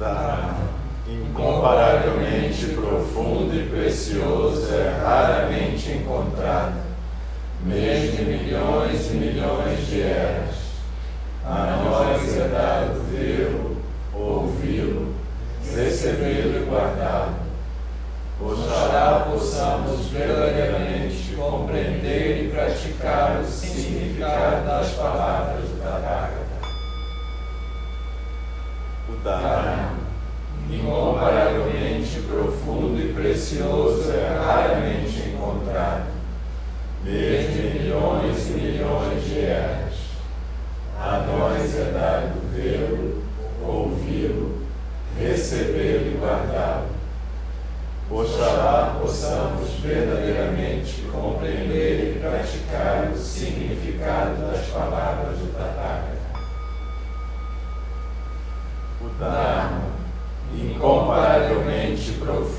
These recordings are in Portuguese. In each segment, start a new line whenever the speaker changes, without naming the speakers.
Dharma, incomparavelmente profundo e precioso, é raramente encontrado, mesmo em milhões e milhões de eras. A nós é dado vê-lo, ouvi-lo, recebê-lo e guardá-lo. Oxalá possamos verdadeiramente precioso, é raramente encontrado, em milhões e milhões de eras. A nós é dado vê-lo, ouvi-lo, recebê-lo e guardá-lo Oxalá possamos verdadeiramente compreender e praticar o significado das palavras do Tathagata. O Dharma, incomparavelmente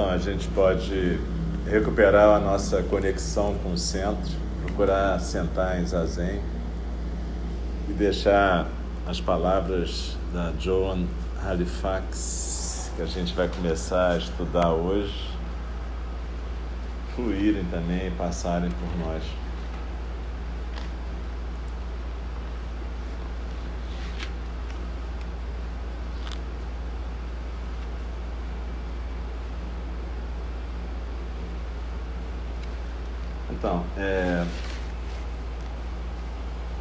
Então, a gente pode recuperar a nossa conexão com o centro, procurar sentar em zazen e deixar as palavras da Joan Halifax, que a gente vai começar a estudar hoje, fluírem também e passarem por nós. Então, é,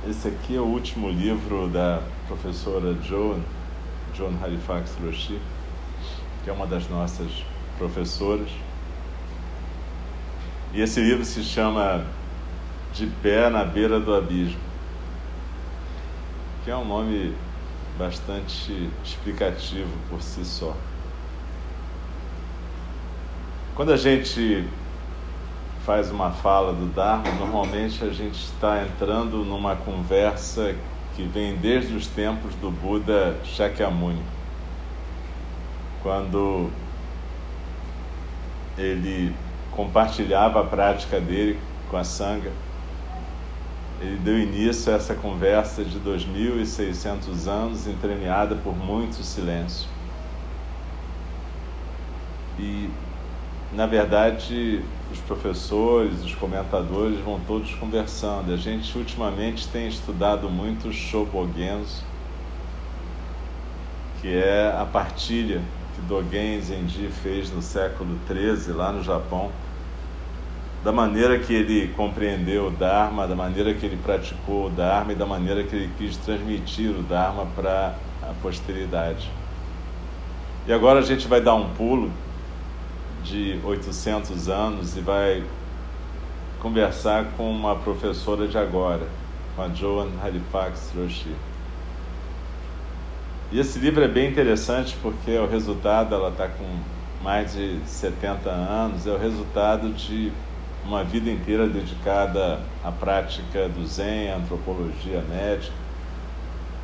esse aqui é o último livro da professora Joan, Joan Halifax Roshi, que é uma das nossas professoras. E esse livro se chama De Pé na Beira do Abismo, que é um nome bastante explicativo por si só. Quando a gente faz uma fala do Dharma, normalmente a gente está entrando numa conversa que vem desde os tempos do Buda Shakyamuni, quando ele compartilhava a prática dele com a Sangha. Ele deu início a essa conversa de 2.600 anos, entremeada por muito silêncio. E, na verdade, os professores, os comentadores vão todos conversando. A gente ultimamente tem estudado muito Shobogenzo, que é a partilha que Dogen Zenji fez no século XIII, lá no Japão, da maneira que ele compreendeu o Dharma, da maneira que ele praticou o Dharma e da maneira que ele quis transmitir o Dharma para a posteridade. E agora a gente vai dar um pulo de 800 anos e vai conversar com uma professora de agora, com a Joan Halifax Roshi. E esse livro é bem interessante porque é o resultado, ela está com mais de 70 anos, é o resultado de uma vida inteira dedicada à prática do Zen, à antropologia médica,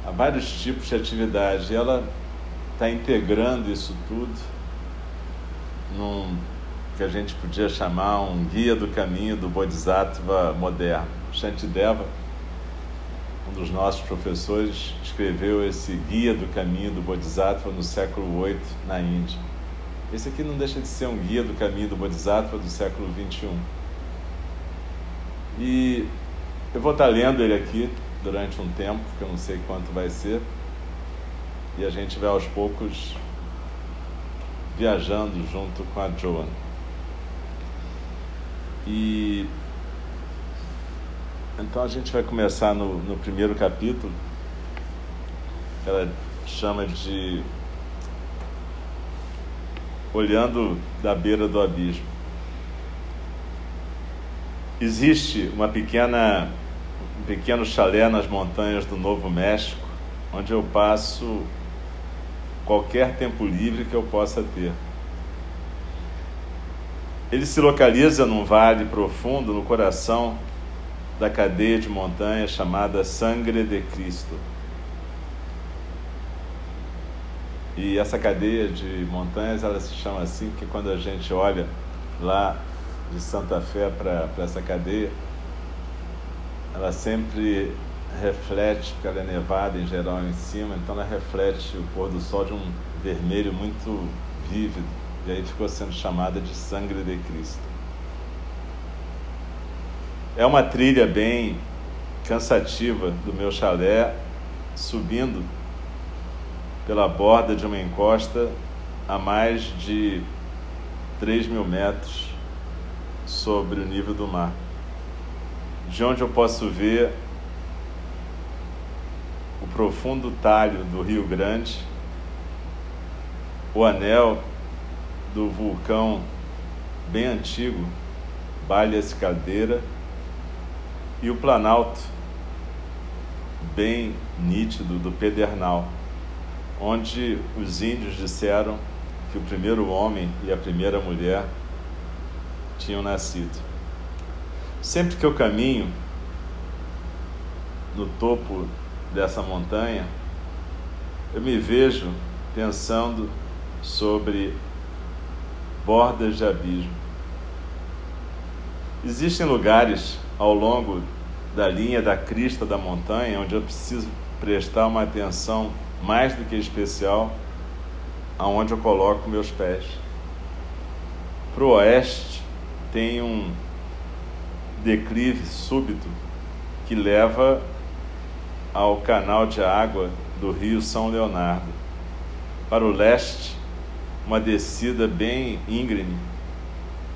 a vários tipos de atividade. E ela está integrando isso tudo num que a gente podia chamar um guia do caminho do Bodhisattva moderno. Shantideva, um dos nossos professores, escreveu esse guia do caminho do Bodhisattva no século VIII na Índia. Esse aqui não deixa de ser um guia do caminho do Bodhisattva do século XXI. E eu vou estar lendo ele aqui durante um tempo, que eu não sei quanto vai ser, e a gente vai aos poucos viajando junto com a Joan. E então a gente vai começar no, no primeiro capítulo, que ela chama de Olhando da beira do abismo. Existe uma pequena, um pequeno chalé nas montanhas do Novo México, onde eu passo qualquer tempo livre que eu possa ter. Ele se localiza num vale profundo no coração da cadeia de montanhas chamada Sangre de Cristo. E essa cadeia de montanhas, ela se chama assim porque quando a gente olha lá de Santa Fé para essa cadeia, ela sempre reflete, porque ela é nevada em geral em cima, então ela reflete o pôr do sol de um vermelho muito vívido. E aí ficou sendo chamada de Sangre de Cristo. É uma trilha bem cansativa do meu chalé, subindo pela borda de uma encosta a mais de 3 mil metros sobre o nível do mar. De onde eu posso ver o profundo talho do Rio Grande, o anel do vulcão bem antigo, Balhas Cadeira, e o Planalto, bem nítido, do Pedernal, onde os índios disseram que o primeiro homem e a primeira mulher tinham nascido. Sempre que eu caminho no topo dessa montanha, eu me vejo pensando sobre bordas de abismo. Existem lugares ao longo da linha da crista da montanha onde eu preciso prestar uma atenção mais do que especial aonde eu coloco meus pés. Para o oeste tem um declive súbito que leva ao canal de água do rio São Leonardo. Para o leste, uma descida bem íngreme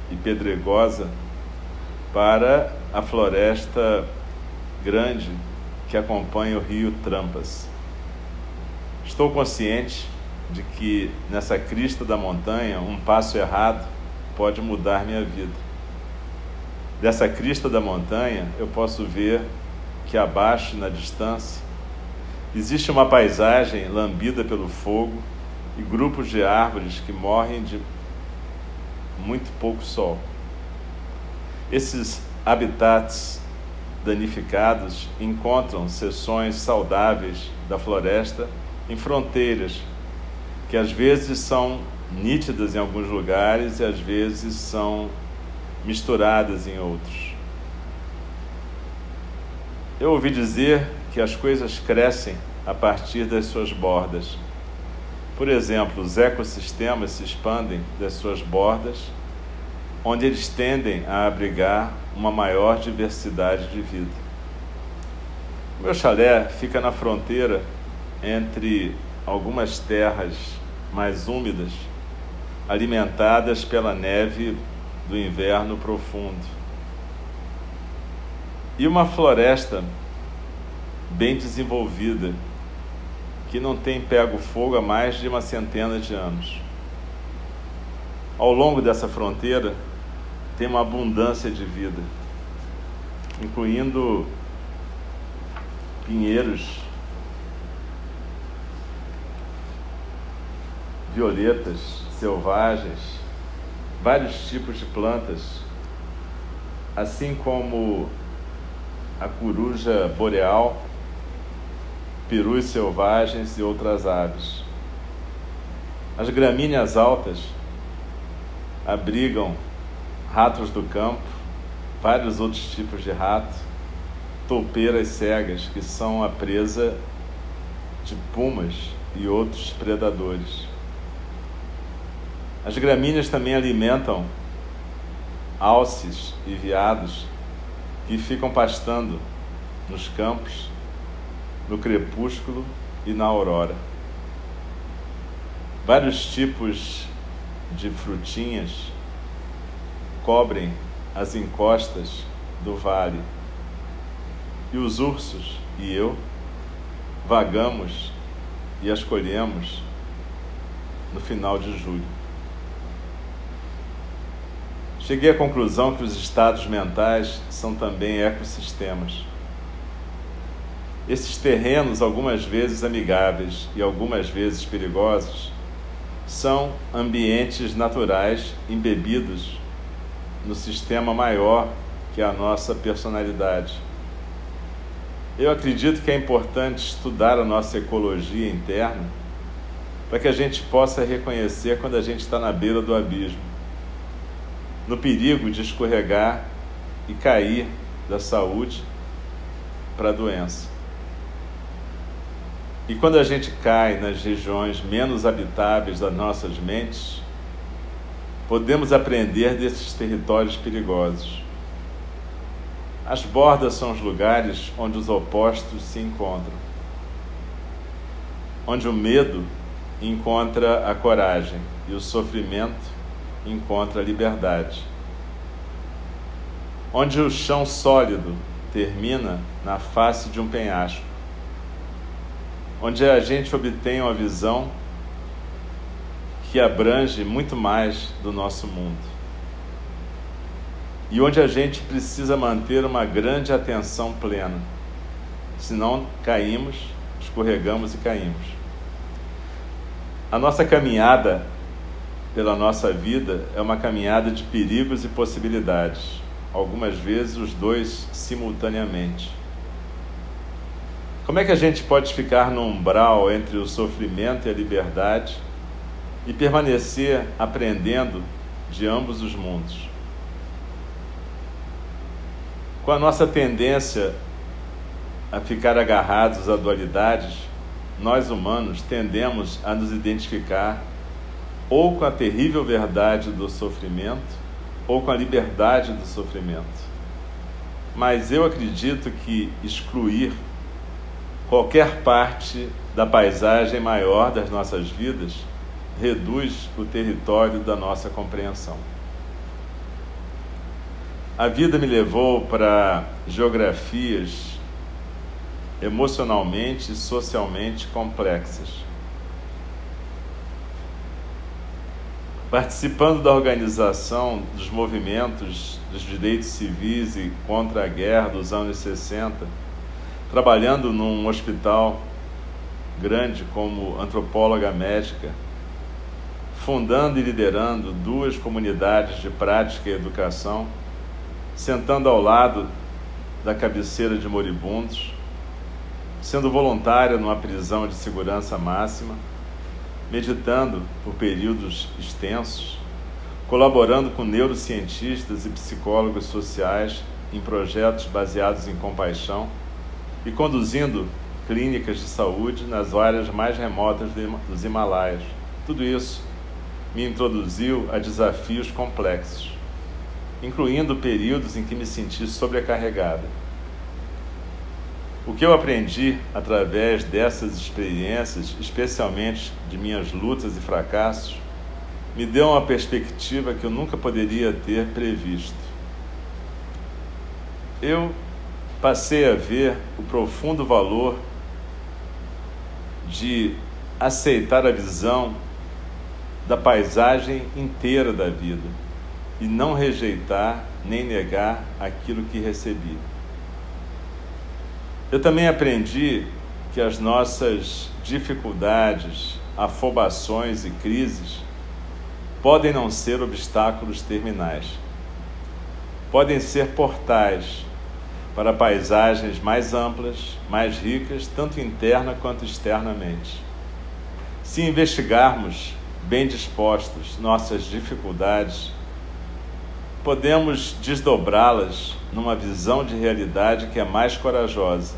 e pedregosa para a floresta grande que acompanha o rio Trampas. Estou consciente de que nessa crista da montanha um passo errado pode mudar minha vida. Dessa crista da montanha eu posso ver que abaixo, na distância, existe uma paisagem lambida pelo fogo e grupos de árvores que morrem de muito pouco sol. Esses habitats danificados encontram seções saudáveis da floresta em fronteiras que às vezes são nítidas em alguns lugares e às vezes são misturadas em outros. Eu ouvi dizer que as coisas crescem a partir das suas bordas. Por exemplo, os ecossistemas se expandem das suas bordas, onde eles tendem a abrigar uma maior diversidade de vida. O meu chalé fica na fronteira entre algumas terras mais úmidas, alimentadas pela neve do inverno profundo, e uma floresta bem desenvolvida que não tem pego fogo há mais de uma centena de anos. Ao longo dessa fronteira tem uma abundância de vida, incluindo pinheiros, violetas selvagens, vários tipos de plantas, assim como a coruja boreal perus selvagens e outras aves. As gramíneas altas abrigam ratos do campo, vários outros tipos de rato, toupeiras cegas, que são a presa de pumas e outros predadores. As gramíneas também alimentam alces e veados que ficam pastando nos campos no crepúsculo e na aurora. Vários tipos de frutinhas cobrem as encostas do vale. E os ursos e eu vagamos e as colhemos no final de julho. Cheguei à conclusão que os estados mentais são também ecossistemas. Esses terrenos, algumas vezes amigáveis e algumas vezes perigosos, são ambientes naturais embebidos no sistema maior que é a nossa personalidade. Eu acredito que é importante estudar a nossa ecologia interna para que a gente possa reconhecer quando a gente está na beira do abismo, no perigo de escorregar e cair da saúde para a doença. E quando a gente cai nas regiões menos habitáveis das nossas mentes, podemos aprender desses territórios perigosos. As bordas são os lugares onde os opostos se encontram, onde o medo encontra a coragem e o sofrimento encontra a liberdade, onde o chão sólido termina na face de um penhasco, onde a gente obtém uma visão que abrange muito mais do nosso mundo e onde a gente precisa manter uma grande atenção plena. Senão caímos, escorregamos e caímos. A nossa caminhada pela nossa vida é uma caminhada de perigos e possibilidades, algumas vezes os dois simultaneamente. Como é que a gente pode ficar no umbral entre o sofrimento e a liberdade e permanecer aprendendo de ambos os mundos? com a nossa tendência a ficar agarrados a dualidades, nós humanos tendemos a nos identificar ou com a terrível verdade do sofrimento ou com a liberdade do sofrimento. Mas eu acredito que excluir qualquer parte da paisagem maior das nossas vidas reduz o território da nossa compreensão. A vida me levou para geografias emocionalmente e socialmente complexas. Participando da organização dos movimentos dos direitos civis e contra a guerra dos anos 60, trabalhando num hospital grande como antropóloga médica, fundando e liderando duas comunidades de prática e educação sentando ao lado da cabeceira de moribundos, sendo voluntária numa prisão de segurança máxima, meditando por períodos extensos, colaborando com neurocientistas e psicólogos sociais em projetos baseados em compaixão e conduzindo clínicas de saúde nas áreas mais remotas dos Himalaias. Tudo isso me introduziu a desafios complexos incluindo períodos em que me senti sobrecarregada. O que eu aprendi através dessas experiências, especialmente de minhas lutas e fracassos, me deu uma perspectiva que eu nunca poderia ter previsto. Eu passei a ver o profundo valor de aceitar a visão da paisagem inteira da vida e não rejeitar nem negar aquilo que recebi. Eu também aprendi que as nossas dificuldades, afobações e crises podem não ser obstáculos terminais. Podem ser portais para paisagens mais amplas, mais ricas, tanto interna quanto externamente. Se investigarmos bem dispostos nossas dificuldades, podemos desdobrá-las numa visão de realidade que é mais corajosa,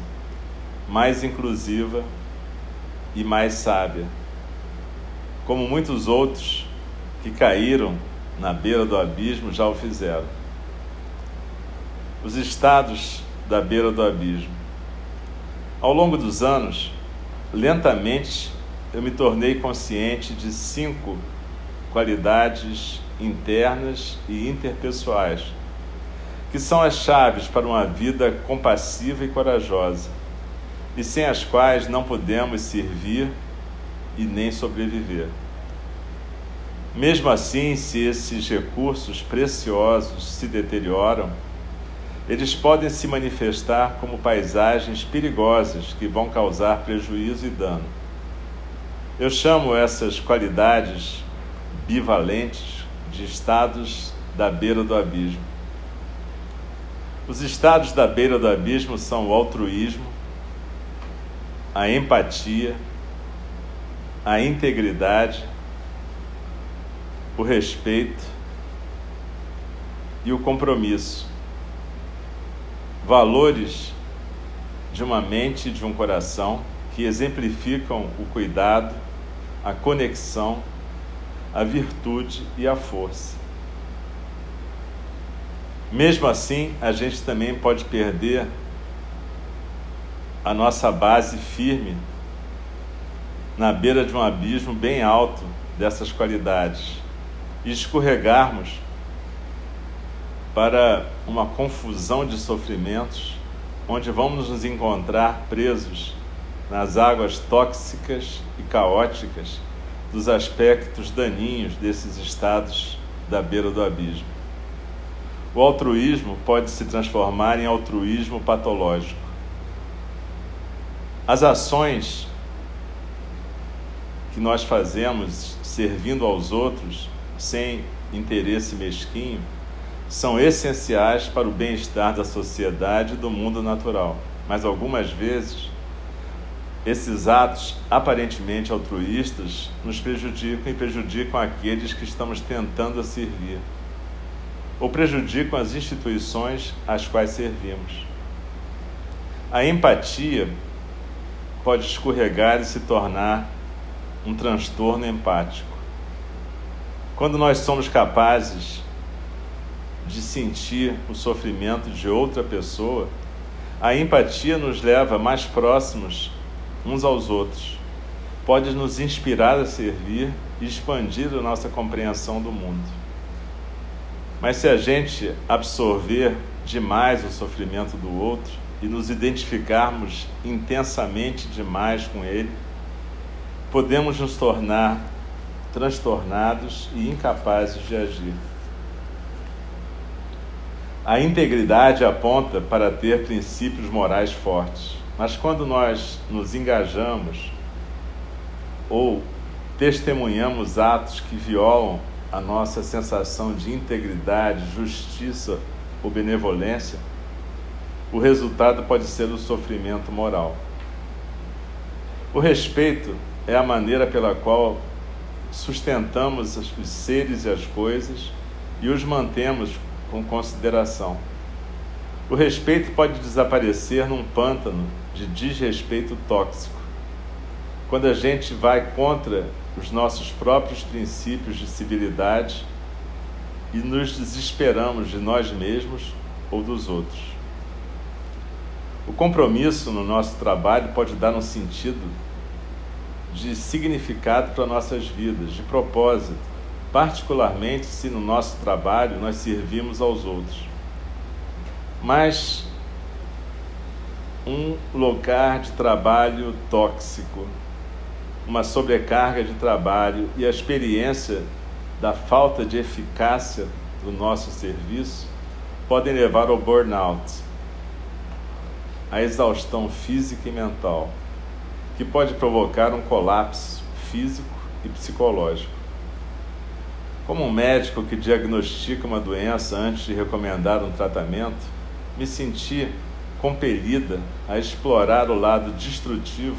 mais inclusiva e mais sábia. Como muitos outros que caíram na beira do abismo já o fizeram. Os estados da beira do abismo. Ao longo dos anos, lentamente eu me tornei consciente de cinco qualidades internas e interpessoais, que são as chaves para uma vida compassiva e corajosa, e sem as quais não podemos servir e nem sobreviver. Mesmo assim, se esses recursos preciosos se deterioram, eles podem se manifestar como paisagens perigosas que vão causar prejuízo e dano. Eu chamo essas qualidades bivalentes de estados da beira do abismo. Os estados da beira do abismo são o altruísmo, a empatia, a integridade, o respeito e o compromisso. Valores de uma mente e de um coração que exemplificam o cuidado, a conexão, a virtude e a força. Mesmo assim, a gente também pode perder a nossa base firme na beira de um abismo bem alto dessas qualidades e escorregarmos para uma confusão de sofrimentos, onde vamos nos encontrar presos nas águas tóxicas e caóticas dos aspectos daninhos desses estados da beira do abismo. O altruísmo pode se transformar em altruísmo patológico. As ações que nós fazemos servindo aos outros sem interesse mesquinho são essenciais para o bem-estar da sociedade e do mundo natural. Mas algumas vezes esses atos aparentemente altruístas nos prejudicam e prejudicam aqueles que estamos tentando servir, ou prejudicam as instituições às quais servimos. A empatia pode escorregar e se tornar um transtorno empático. Quando nós somos capazes de sentir o sofrimento de outra pessoa, a empatia nos leva mais próximos uns aos outros. Pode nos inspirar a servir e expandir a nossa compreensão do mundo. Mas se a gente absorver demais o sofrimento do outro e nos identificarmos intensamente demais com ele, podemos nos tornar transtornados e incapazes de agir. A integridade aponta para ter princípios morais fortes, mas quando nós nos engajamos ou testemunhamos atos que violam a nossa sensação de integridade, justiça ou benevolência, o resultado pode ser o sofrimento moral. O respeito é a maneira pela qual sustentamos os seres e as coisas e os mantemos com consideração. O respeito pode desaparecer num pântano de desrespeito tóxico. Quando a gente vai contra os nossos próprios princípios de civilidade e nos desesperamos de nós mesmos ou dos outros. O compromisso no nosso trabalho pode dar um sentido de significado para nossas vidas, de propósito, particularmente se no nosso trabalho nós servimos aos outros. Mas um lugar de trabalho tóxico, uma sobrecarga de trabalho e a experiência da falta de eficácia do nosso serviço podem levar ao burnout, a exaustão física e mental que pode provocar um colapso físico e psicológico. Como um médico que diagnostica uma doença antes de recomendar um tratamento, me senti compelida a explorar o lado destrutivo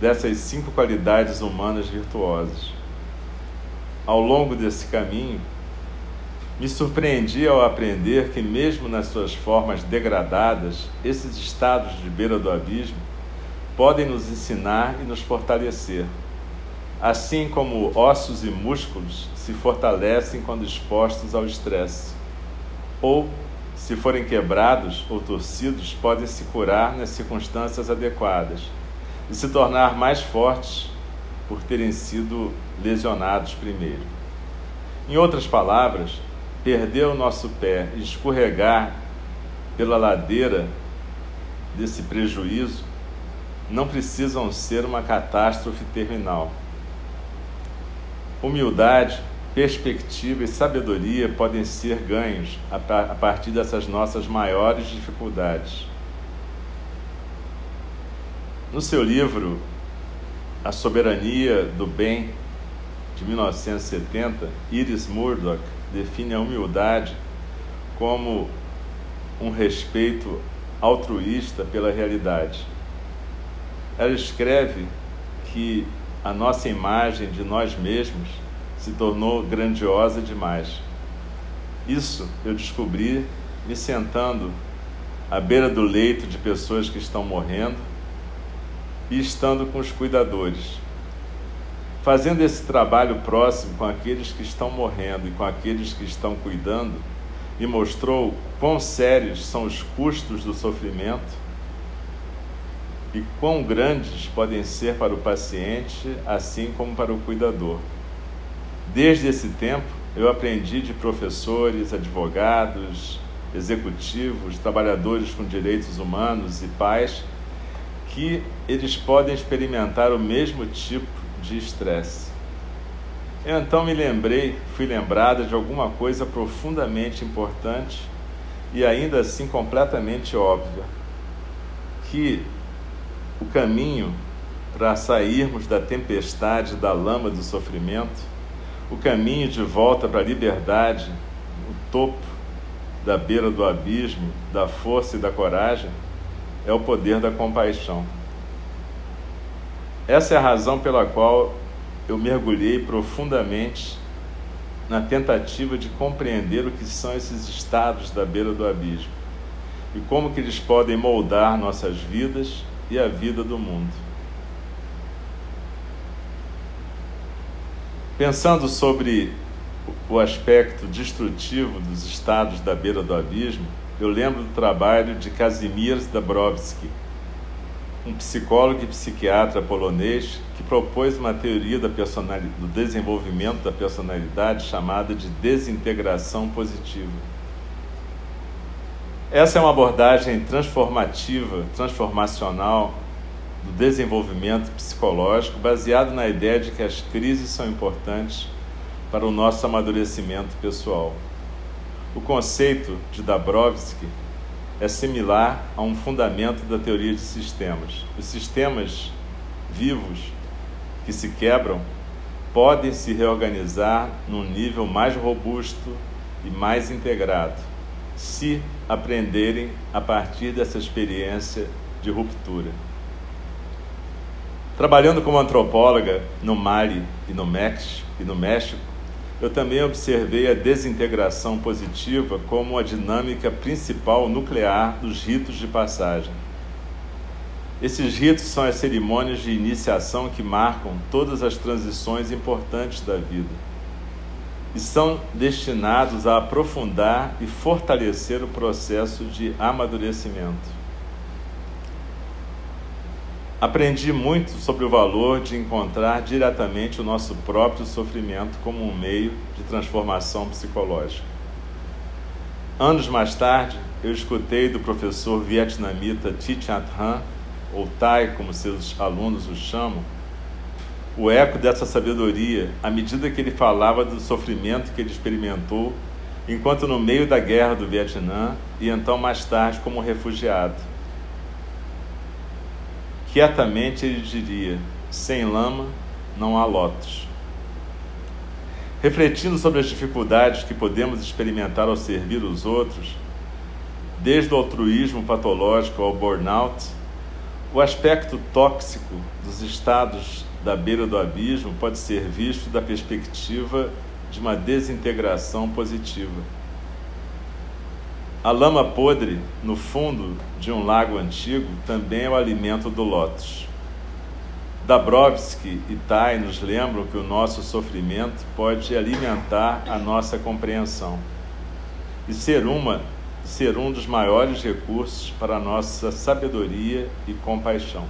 dessas cinco qualidades humanas virtuosas. Ao longo desse caminho, me surpreendi ao aprender que, mesmo nas suas formas degradadas, esses estados de beira do abismo podem nos ensinar e nos fortalecer, assim como ossos e músculos se fortalecem quando expostos ao estresse, ou, se forem quebrados ou torcidos, podem se curar nas circunstâncias adequadas e se tornar mais fortes por terem sido lesionados primeiro. Em outras palavras, perder o nosso pé e escorregar pela ladeira desse prejuízo não precisam ser uma catástrofe terminal. Humildade perspectiva e sabedoria podem ser ganhos a partir dessas nossas maiores dificuldades. No seu livro A Soberania do Bem, de 1970, Iris Murdoch define a humildade como um respeito altruísta pela realidade. Ela escreve que a nossa imagem de nós mesmos se tornou grandiosa demais. Isso eu descobri me sentando à beira do leito de pessoas que estão morrendo e estando com os cuidadores. Fazendo esse trabalho próximo com aqueles que estão morrendo e com aqueles que estão cuidando, me mostrou quão sérios são os custos do sofrimento e quão grandes podem ser para o paciente, assim como para o cuidador. Desde esse tempo, eu aprendi de professores, advogados, executivos, trabalhadores com direitos humanos e pais que eles podem experimentar o mesmo tipo de estresse. Eu então me lembrei, fui lembrada de alguma coisa profundamente importante e ainda assim completamente óbvia, que o caminho para sairmos da tempestade, da lama do sofrimento, o caminho de volta para a liberdade, o topo da beira do abismo, da força e da coragem, é o poder da compaixão. Essa é a razão pela qual eu mergulhei profundamente na tentativa de compreender o que são esses estados da beira do abismo e como que eles podem moldar nossas vidas e a vida do mundo. Pensando sobre o aspecto destrutivo dos estados da beira do abismo, eu lembro do trabalho de Kazimierz Dabrowski, um psicólogo e psiquiatra polonês que propôs uma teoria do desenvolvimento da personalidade chamada de desintegração positiva. Essa é uma abordagem transformativa, transformacional do desenvolvimento psicológico, baseado na ideia de que as crises são importantes para o nosso amadurecimento pessoal. O conceito de Dabrowski é similar a um fundamento da teoria de sistemas. Os sistemas vivos que se quebram podem se reorganizar num nível mais robusto e mais integrado, se aprenderem a partir dessa experiência de ruptura. Trabalhando como antropóloga no Mali e no México, e no México eu também observei a desintegração positiva como a dinâmica principal nuclear dos ritos de passagem. Esses ritos são as cerimônias de iniciação que marcam todas as transições importantes da vida e são destinados a aprofundar e fortalecer o processo de amadurecimento. Aprendi muito sobre o valor de encontrar diretamente o nosso próprio sofrimento como um meio de transformação psicológica. Anos mais tarde, eu escutei do professor vietnamita Thi Chat Han, ou Thai, como seus alunos o chamam, o eco dessa sabedoria à medida que ele falava do sofrimento que ele experimentou enquanto no meio da guerra do Vietnã e então mais tarde como refugiado. Quietamente ele diria: sem lama não há lotos. Refletindo sobre as dificuldades que podemos experimentar ao servir os outros, desde o altruísmo patológico ao burnout, o aspecto tóxico dos estados da beira do abismo pode ser visto da perspectiva de uma desintegração positiva. A lama podre no fundo de um lago antigo também é o alimento do lótus. Dabrowski e Tai nos lembram que o nosso sofrimento pode alimentar a nossa compreensão e ser uma ser um dos maiores recursos para a nossa sabedoria e compaixão.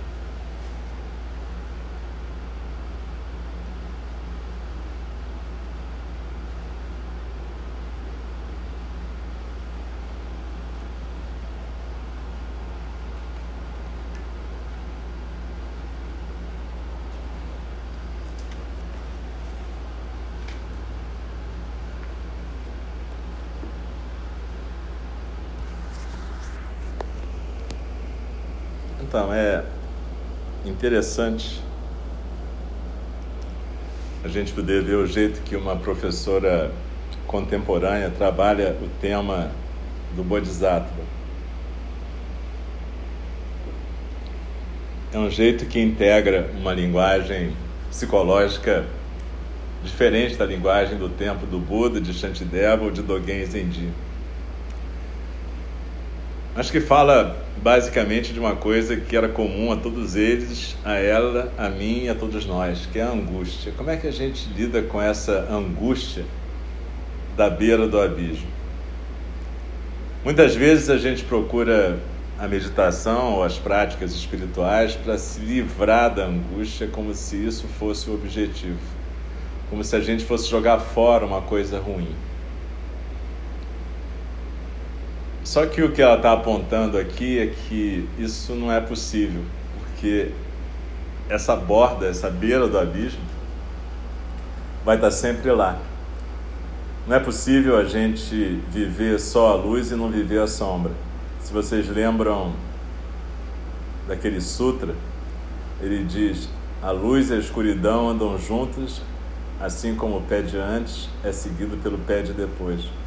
Então, é interessante a gente poder ver o jeito que uma professora contemporânea trabalha o tema do Bodhisattva. É um jeito que integra uma linguagem psicológica diferente da linguagem do tempo do Buda, de Shantideva ou de Dogen Zenji. Acho que fala basicamente de uma coisa que era comum a todos eles, a ela, a mim e a todos nós, que é a angústia. Como é que a gente lida com essa angústia da beira do abismo? Muitas vezes a gente procura a meditação ou as práticas espirituais para se livrar da angústia como se isso fosse o objetivo, como se a gente fosse jogar fora uma coisa ruim. Só que o que ela está apontando aqui é que isso não é possível, porque essa borda, essa beira do abismo, vai estar tá sempre lá. Não é possível a gente viver só a luz e não viver a sombra. Se vocês lembram daquele sutra, ele diz: a luz e a escuridão andam juntas, assim como o pé de antes é seguido pelo pé de depois.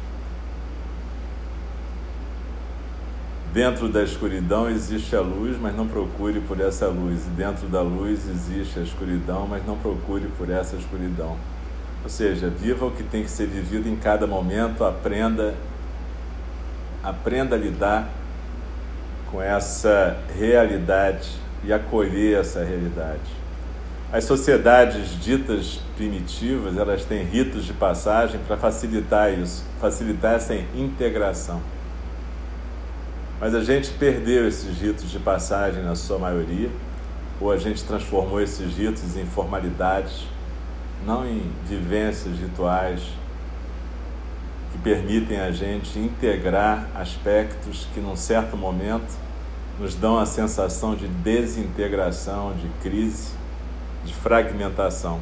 Dentro da escuridão existe a luz, mas não procure por essa luz. E dentro da luz existe a escuridão, mas não procure por essa escuridão. Ou seja, viva o que tem que ser vivido em cada momento, aprenda aprenda a lidar com essa realidade e acolher essa realidade. As sociedades ditas primitivas, elas têm ritos de passagem para facilitar isso, facilitar essa integração. Mas a gente perdeu esses ritos de passagem na sua maioria, ou a gente transformou esses ritos em formalidades, não em vivências rituais que permitem a gente integrar aspectos que, num certo momento, nos dão a sensação de desintegração, de crise, de fragmentação.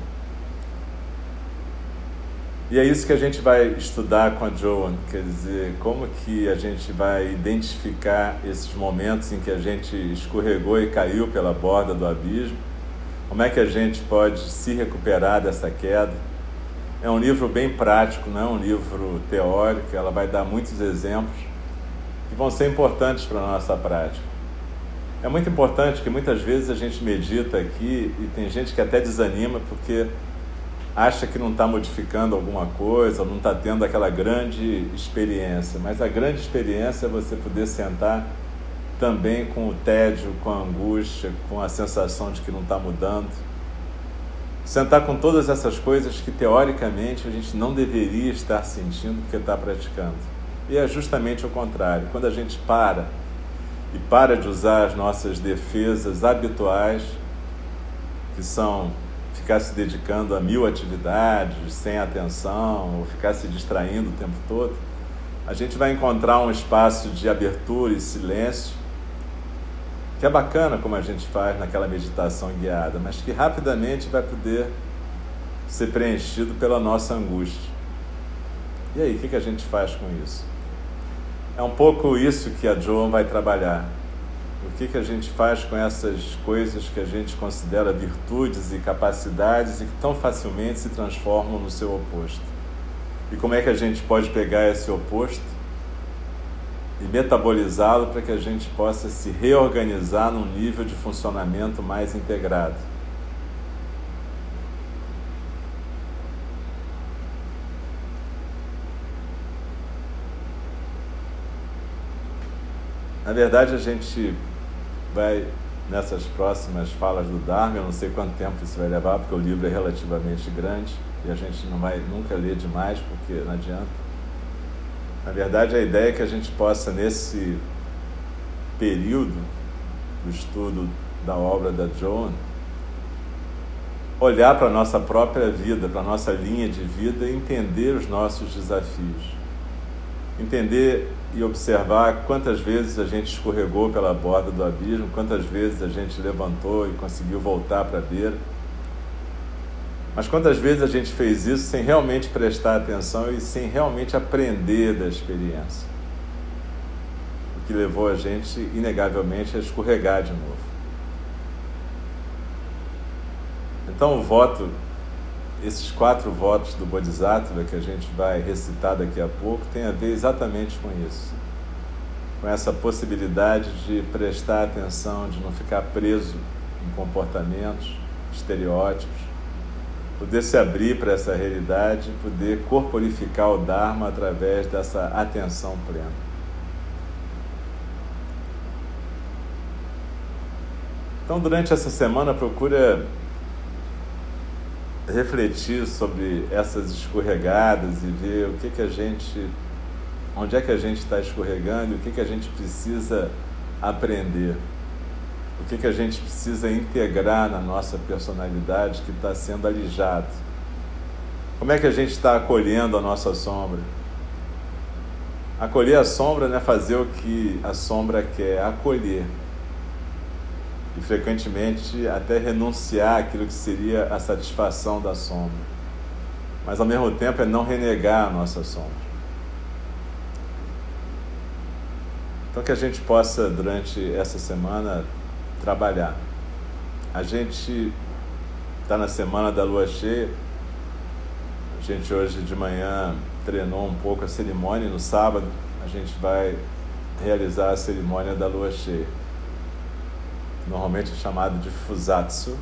E é isso que a gente vai estudar com a Joan, quer dizer, como que a gente vai identificar esses momentos em que a gente escorregou e caiu pela borda do abismo, como é que a gente pode se recuperar dessa queda. É um livro bem prático, não é um livro teórico, ela vai dar muitos exemplos que vão ser importantes para a nossa prática. É muito importante que muitas vezes a gente medita aqui e tem gente que até desanima porque acha que não está modificando alguma coisa, não está tendo aquela grande experiência. Mas a grande experiência é você poder sentar também com o tédio, com a angústia, com a sensação de que não está mudando. Sentar com todas essas coisas que teoricamente a gente não deveria estar sentindo porque está praticando. E é justamente o contrário. Quando a gente para e para de usar as nossas defesas habituais, que são ficar se dedicando a mil atividades sem atenção ou ficar se distraindo o tempo todo, a gente vai encontrar um espaço de abertura e silêncio que é bacana como a gente faz naquela meditação guiada, mas que rapidamente vai poder ser preenchido pela nossa angústia. E aí, o que a gente faz com isso? É um pouco isso que a Joan vai trabalhar o que, que a gente faz com essas coisas que a gente considera virtudes e capacidades e que tão facilmente se transformam no seu oposto. E como é que a gente pode pegar esse oposto e metabolizá-lo para que a gente possa se reorganizar num nível de funcionamento mais integrado. Na verdade, a gente vai nessas próximas falas do Dharma, eu não sei quanto tempo isso vai levar, porque o livro é relativamente grande e a gente não vai nunca ler demais, porque não adianta. Na verdade, a ideia é que a gente possa, nesse período do estudo da obra da Joan, olhar para a nossa própria vida, para a nossa linha de vida e entender os nossos desafios. Entender e observar quantas vezes a gente escorregou pela borda do abismo, quantas vezes a gente levantou e conseguiu voltar para a beira. Mas quantas vezes a gente fez isso sem realmente prestar atenção e sem realmente aprender da experiência? O que levou a gente, inegavelmente, a escorregar de novo. Então, o voto, esses quatro votos do Bodhisattva que a gente vai recitar daqui a pouco, tem a ver exatamente com isso. Com essa possibilidade de prestar atenção, de não ficar preso em comportamentos, estereótipos, poder se abrir para essa realidade, poder corporificar o Dharma através dessa atenção plena. Então, durante essa semana, procura refletir sobre essas escorregadas e ver o que, que a gente, onde é que a gente está escorregando e o que, que a gente precisa aprender, o que, que a gente precisa integrar na nossa personalidade que está sendo alijado. Como é que a gente está acolhendo a nossa sombra? Acolher a sombra não é fazer o que a sombra quer, é acolher e frequentemente até renunciar aquilo que seria a satisfação da sombra. Mas ao mesmo tempo é não renegar a nossa sombra. Então que a gente possa durante essa semana trabalhar. A gente está na semana da lua cheia. A gente hoje de manhã treinou um pouco a cerimônia. No sábado a gente vai realizar a cerimônia da lua cheia normalmente é chamado de Fusatsu,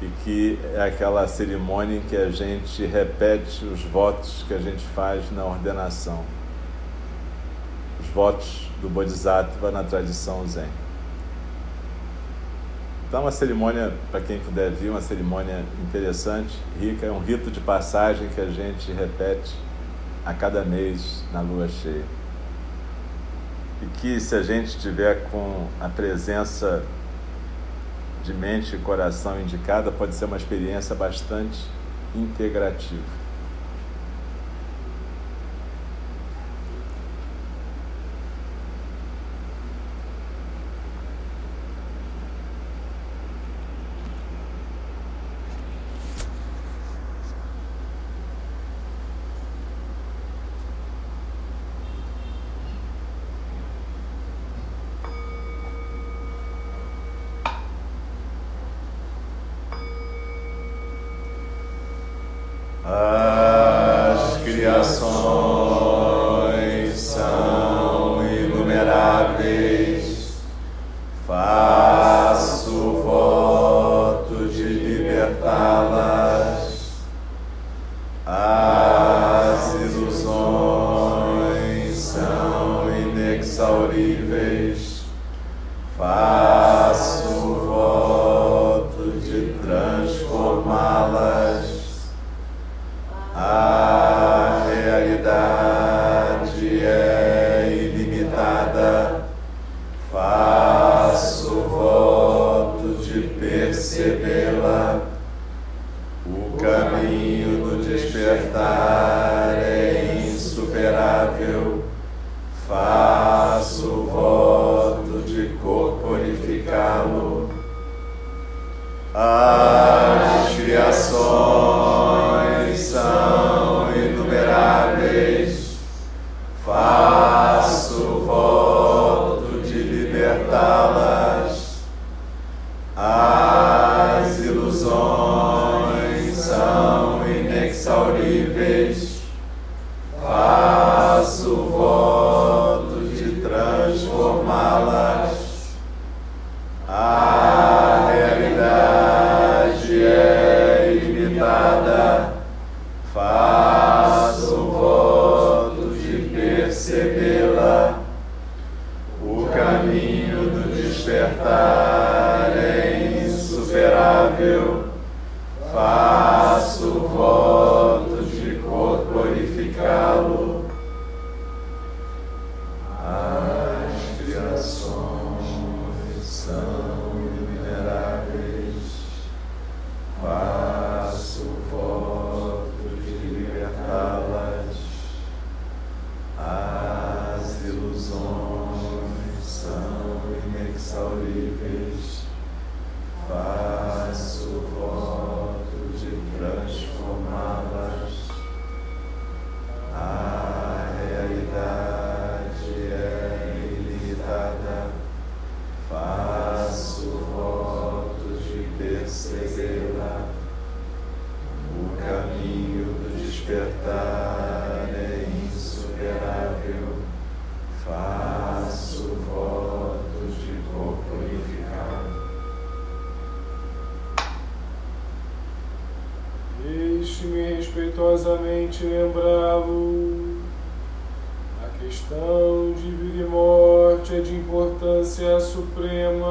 e que é aquela cerimônia em que a gente repete os votos que a gente faz na ordenação, os votos do Bodhisattva na tradição Zen. Então, uma cerimônia, para quem puder vir, uma cerimônia interessante, rica, é um rito de passagem que a gente repete a cada mês na lua cheia e que se a gente tiver com a presença de mente e coração indicada, pode ser uma experiência bastante integrativa.
respeitosamente lembrá-lo. A questão de vida e morte é de importância suprema